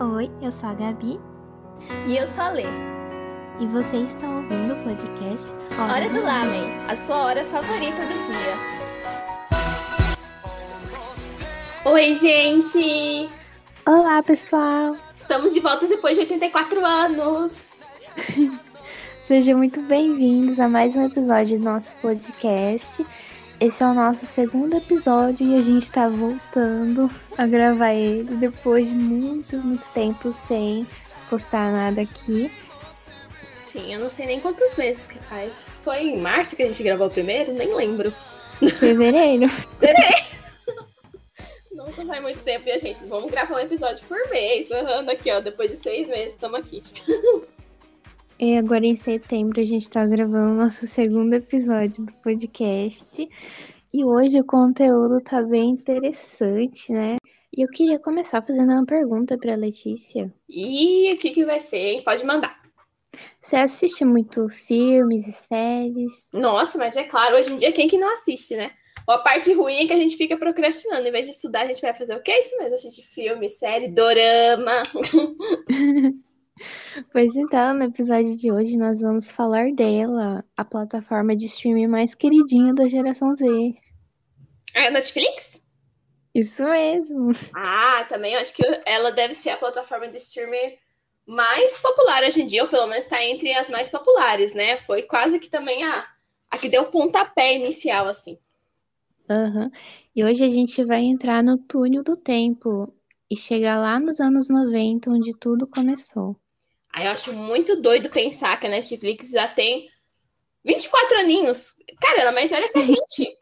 Oi, eu sou a Gabi. E eu sou a Lê. E você está ouvindo o podcast Hora, hora do Lamen, a sua hora favorita do dia. Oi, gente! Olá, pessoal! Estamos de volta depois de 84 anos! Sejam muito bem-vindos a mais um episódio do nosso podcast. Esse é o nosso segundo episódio e a gente está voltando a gravar ele depois de muito, muito tempo sem postar nada aqui. Sim, eu não sei nem quantos meses que faz. Foi em março que a gente gravou o primeiro? Nem lembro. Fevereiro. Fevereiro! Nossa, faz muito tempo. E a gente, vamos gravar um episódio por mês. Falando aqui, ó, depois de seis meses, estamos aqui. E agora em setembro a gente tá gravando nosso segundo episódio do podcast. E hoje o conteúdo tá bem interessante, né? E eu queria começar fazendo uma pergunta pra Letícia. E o que, que vai ser, hein? Pode mandar. Você assiste muito filmes e séries? Nossa, mas é claro, hoje em dia quem que não assiste, né? A parte ruim é que a gente fica procrastinando. Em vez de estudar, a gente vai fazer o que? É isso mesmo, assistir filme, série, dorama. Pois então, no episódio de hoje nós vamos falar dela, a plataforma de streaming mais queridinha da geração Z. É a Netflix? Isso mesmo. Ah, também acho que ela deve ser a plataforma de streaming mais popular hoje em dia, ou pelo menos está entre as mais populares, né? Foi quase que também a, a que deu o pontapé inicial, assim. Uhum. E hoje a gente vai entrar no túnel do tempo e chegar lá nos anos 90, onde tudo começou. Aí eu acho muito doido pensar que a Netflix já tem 24 aninhos. Cara, ela é mais velha que a gente.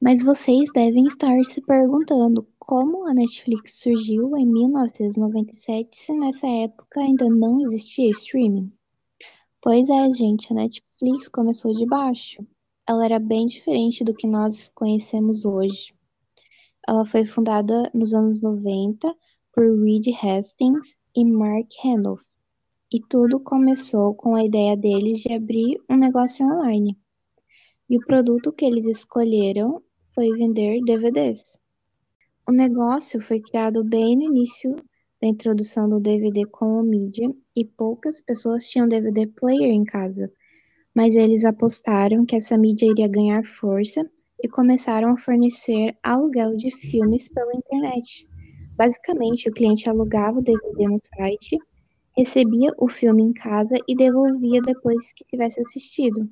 Mas vocês devem estar se perguntando como a Netflix surgiu em 1997 se nessa época ainda não existia streaming. Pois é, gente, a Netflix começou de baixo. Ela era bem diferente do que nós conhecemos hoje. Ela foi fundada nos anos 90 por Reed Hastings e Mark Randolph. E tudo começou com a ideia deles de abrir um negócio online. E o produto que eles escolheram foi vender DVDs. O negócio foi criado bem no início da introdução do DVD como mídia e poucas pessoas tinham DVD player em casa, mas eles apostaram que essa mídia iria ganhar força e começaram a fornecer aluguel de filmes pela internet. Basicamente, o cliente alugava o DVD no site recebia o filme em casa e devolvia depois que tivesse assistido.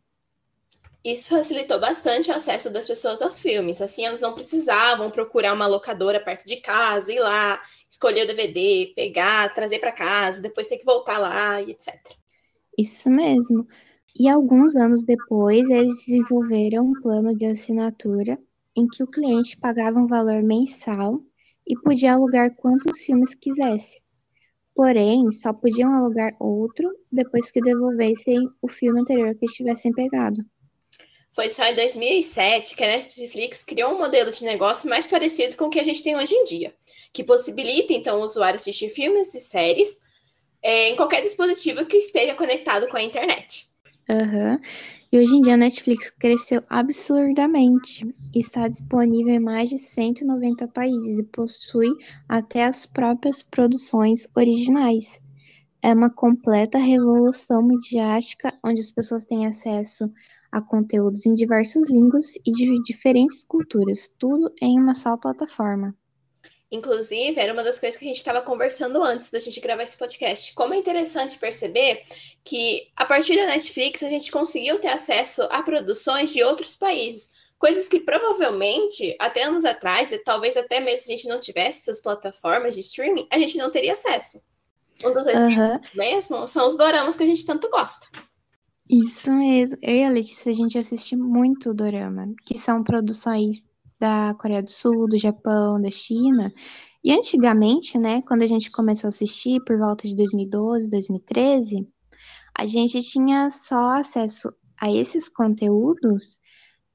Isso facilitou bastante o acesso das pessoas aos filmes. Assim, elas não precisavam procurar uma locadora perto de casa, ir lá, escolher o DVD, pegar, trazer para casa, depois ter que voltar lá e etc. Isso mesmo. E alguns anos depois, eles desenvolveram um plano de assinatura em que o cliente pagava um valor mensal e podia alugar quantos filmes quisesse. Porém, só podiam alugar outro depois que devolvessem o filme anterior que tivessem pegado. Foi só em 2007 que a Netflix criou um modelo de negócio mais parecido com o que a gente tem hoje em dia, que possibilita então o usuário assistir filmes e séries é, em qualquer dispositivo que esteja conectado com a internet. Uhum. E hoje em dia a Netflix cresceu absurdamente. Está disponível em mais de 190 países e possui até as próprias produções originais. É uma completa revolução midiática onde as pessoas têm acesso a conteúdos em diversas línguas e de diferentes culturas, tudo em uma só plataforma. Inclusive, era uma das coisas que a gente estava conversando antes da gente gravar esse podcast. Como é interessante perceber que, a partir da Netflix, a gente conseguiu ter acesso a produções de outros países. Coisas que provavelmente, até anos atrás, e talvez até mesmo se a gente não tivesse essas plataformas de streaming, a gente não teria acesso. Um dos exemplos uhum. mesmo são os doramas que a gente tanto gosta. Isso mesmo. Eu e a Letícia, a gente assiste muito dorama, que são produções da Coreia do Sul, do Japão, da China. E antigamente, né, quando a gente começou a assistir, por volta de 2012, 2013, a gente tinha só acesso a esses conteúdos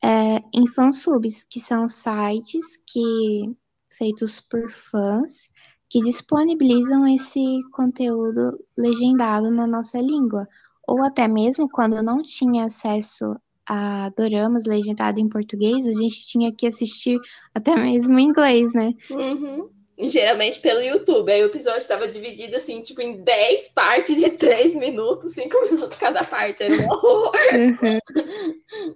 é, em fansubs, que são sites que feitos por fãs que disponibilizam esse conteúdo legendado na nossa língua, ou até mesmo quando não tinha acesso a doramas legendado em português, a gente tinha que assistir até mesmo em inglês, né? Uhum. geralmente pelo YouTube. Aí o episódio estava dividido assim, tipo, em 10 partes de 3 minutos, 5 minutos cada parte. Era um horror. Uhum.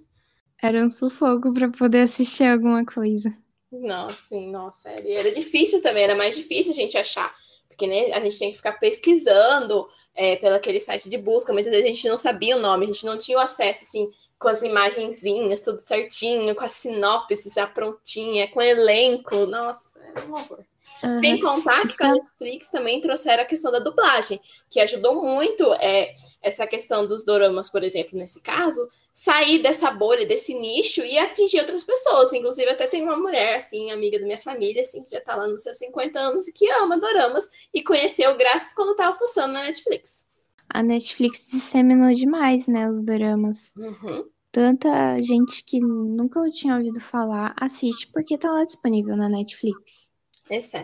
Era um sufoco para poder assistir alguma coisa. Nossa, sim, nossa. Era, era difícil também, era mais difícil a gente achar. Porque né, a gente tem que ficar pesquisando é, pelo aquele site de busca. Muitas vezes a gente não sabia o nome, a gente não tinha o acesso, assim, com as imagenzinhas, tudo certinho, com a sinopse já prontinha, com elenco. Nossa, era um horror. Uhum. Sem contar que com a então Netflix também trouxeram a questão da dublagem, que ajudou muito é, essa questão dos doramas, por exemplo, nesse caso, sair dessa bolha, desse nicho e atingir outras pessoas. Inclusive, até tem uma mulher, assim, amiga da minha família, assim, que já tá lá nos seus 50 anos e que ama doramas e conheceu graças quando tava funcionando na Netflix. A Netflix disseminou demais, né, os doramas. Uhum. Tanta gente que nunca tinha ouvido falar assiste porque tá lá disponível na Netflix.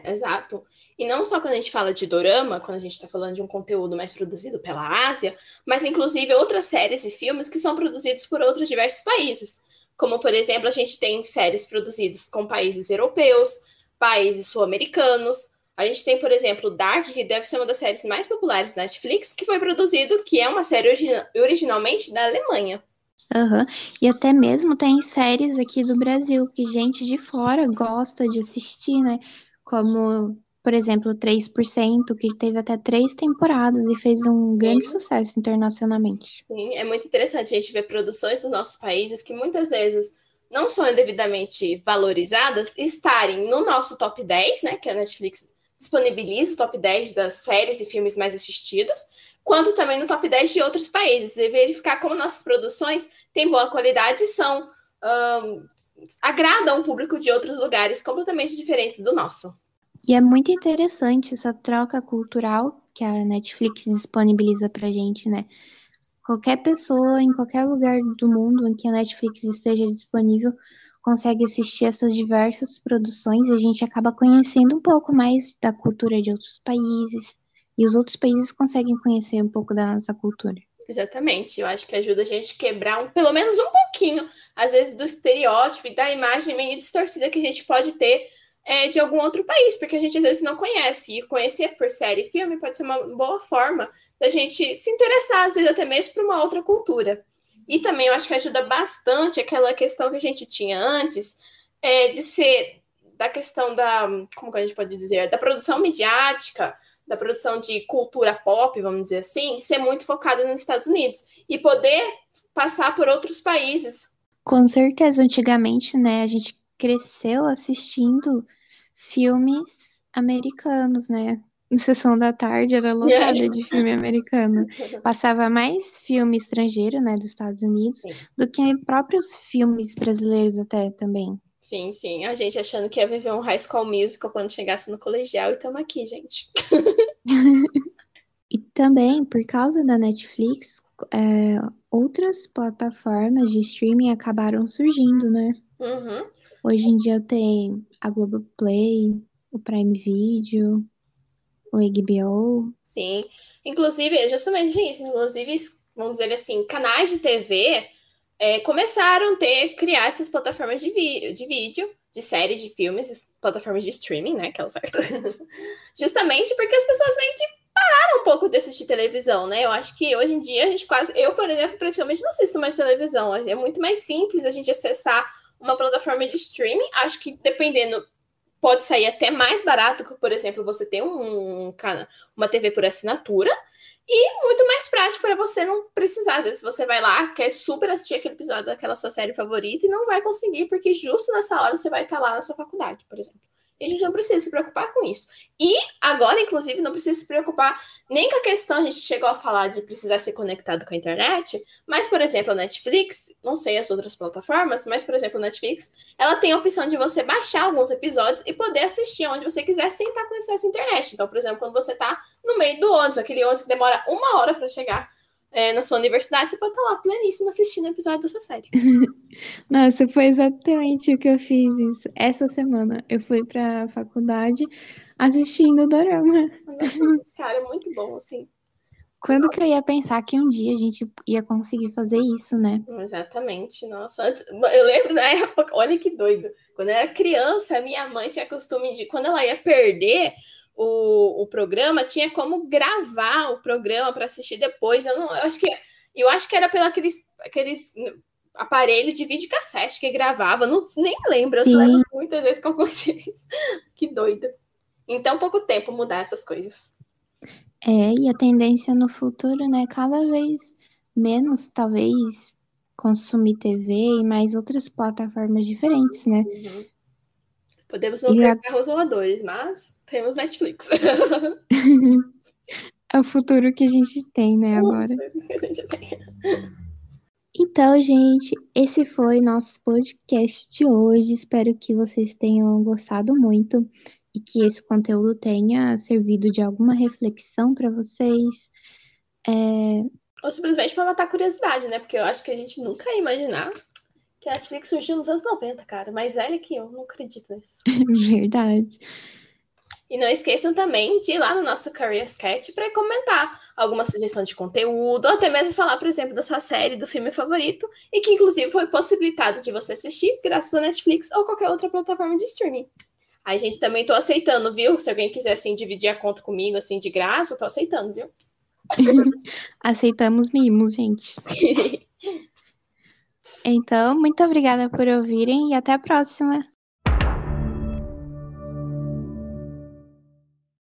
exato. E não só quando a gente fala de dorama, quando a gente está falando de um conteúdo mais produzido pela Ásia, mas inclusive outras séries e filmes que são produzidos por outros diversos países. Como, por exemplo, a gente tem séries produzidas com países europeus, países sul-americanos. A gente tem, por exemplo, Dark, que deve ser uma das séries mais populares da Netflix, que foi produzido, que é uma série origi originalmente da Alemanha. Uhum. E até mesmo tem séries aqui do Brasil que gente de fora gosta de assistir, né? Como por exemplo, 3%, que teve até três temporadas e fez um Sim. grande sucesso internacionalmente. Sim, é muito interessante a gente ver produções dos nossos países que muitas vezes não são devidamente valorizadas estarem no nosso top 10, né? Que a Netflix disponibiliza o top 10 das séries e filmes mais assistidos, quanto também no top 10 de outros países, e verificar como nossas produções têm boa qualidade e são. Um, agradam o público de outros lugares completamente diferentes do nosso. E é muito interessante essa troca cultural que a Netflix disponibiliza pra gente, né? Qualquer pessoa em qualquer lugar do mundo em que a Netflix esteja disponível consegue assistir essas diversas produções e a gente acaba conhecendo um pouco mais da cultura de outros países e os outros países conseguem conhecer um pouco da nossa cultura. Exatamente, eu acho que ajuda a gente a quebrar um, pelo menos um pouquinho, às vezes, do estereótipo e da imagem meio distorcida que a gente pode ter é, de algum outro país, porque a gente às vezes não conhece. E conhecer por série e filme pode ser uma boa forma da gente se interessar, às vezes até mesmo por uma outra cultura. E também eu acho que ajuda bastante aquela questão que a gente tinha antes, é, de ser da questão da, como que a gente pode dizer, da produção midiática, da produção de cultura pop, vamos dizer assim, ser muito focada nos Estados Unidos e poder passar por outros países. Com certeza, antigamente, né, a gente cresceu assistindo filmes americanos, né? Em sessão da tarde era lotada de filme americano. Passava mais filme estrangeiro, né, dos Estados Unidos, sim. do que próprios filmes brasileiros até também. Sim, sim. A gente achando que ia viver um high school musical quando chegasse no colegial e estamos aqui, gente. e também, por causa da Netflix, é, outras plataformas de streaming acabaram surgindo, né? Uhum. Hoje em dia tem a Globoplay, o Prime Video, o HBO. Sim. Inclusive, é justamente isso. Inclusive, vamos dizer assim, canais de TV é, começaram a ter, criar essas plataformas de, de vídeo, de séries, de filmes, plataformas de streaming, né? Aquela certa. Justamente porque as pessoas meio que pararam um pouco de assistir televisão, né? Eu acho que hoje em dia a gente quase. Eu, por exemplo, praticamente não assisto mais televisão. É muito mais simples a gente acessar uma plataforma de streaming, acho que dependendo pode sair até mais barato que, por exemplo, você ter um, um uma TV por assinatura e muito mais prático para você não precisar. Às vezes você vai lá, quer super assistir aquele episódio daquela sua série favorita e não vai conseguir, porque justo nessa hora você vai estar lá na sua faculdade, por exemplo. E a gente não precisa se preocupar com isso. E agora, inclusive, não precisa se preocupar nem com a questão, a gente chegou a falar de precisar ser conectado com a internet, mas, por exemplo, a Netflix, não sei as outras plataformas, mas, por exemplo, a Netflix, ela tem a opção de você baixar alguns episódios e poder assistir onde você quiser sem estar com acesso à internet. Então, por exemplo, quando você está no meio do ônibus, aquele ônibus que demora uma hora para chegar é, na sua universidade, você pode estar lá pleníssimo assistindo o episódio dessa série. Nossa, foi exatamente o que eu fiz isso. Essa semana eu fui pra faculdade assistindo o Dorama. Cara, é muito bom, assim. Quando que eu ia pensar que um dia a gente ia conseguir fazer isso, né? Exatamente, nossa. Eu lembro da época, olha que doido. Quando eu era criança, minha mãe tinha costume de, quando ela ia perder o, o programa, tinha como gravar o programa para assistir depois. Eu, não, eu acho que eu acho que era pelo aqueles, aqueles aparelho de videocassete que gravava, não, nem lembro, eu só lembro muitas vezes que eu que doido. Em tão pouco tempo mudar essas coisas. É, e a tendência no futuro, né? Cada vez menos, talvez, consumir TV e mais outras plataformas diferentes, né? Uhum. Podemos não a... carros voadores, mas temos Netflix. é o futuro que a gente tem, né, agora. Então, gente, esse foi nosso podcast de hoje. Espero que vocês tenham gostado muito e que esse conteúdo tenha servido de alguma reflexão para vocês. É... Ou simplesmente para matar a curiosidade, né? Porque eu acho que a gente nunca ia imaginar que a Netflix surgiu nos anos 90, cara. Mais velha que eu, não acredito nisso. Verdade. E não esqueçam também de ir lá no nosso Career Sketch para comentar alguma sugestão de conteúdo, ou até mesmo falar, por exemplo, da sua série, do filme favorito, e que inclusive foi possibilitado de você assistir graças à Netflix ou qualquer outra plataforma de streaming. A gente também tô aceitando, viu? Se alguém quiser assim dividir a conta comigo assim de graça, eu tô aceitando, viu? Aceitamos mimos, gente. então, muito obrigada por ouvirem e até a próxima.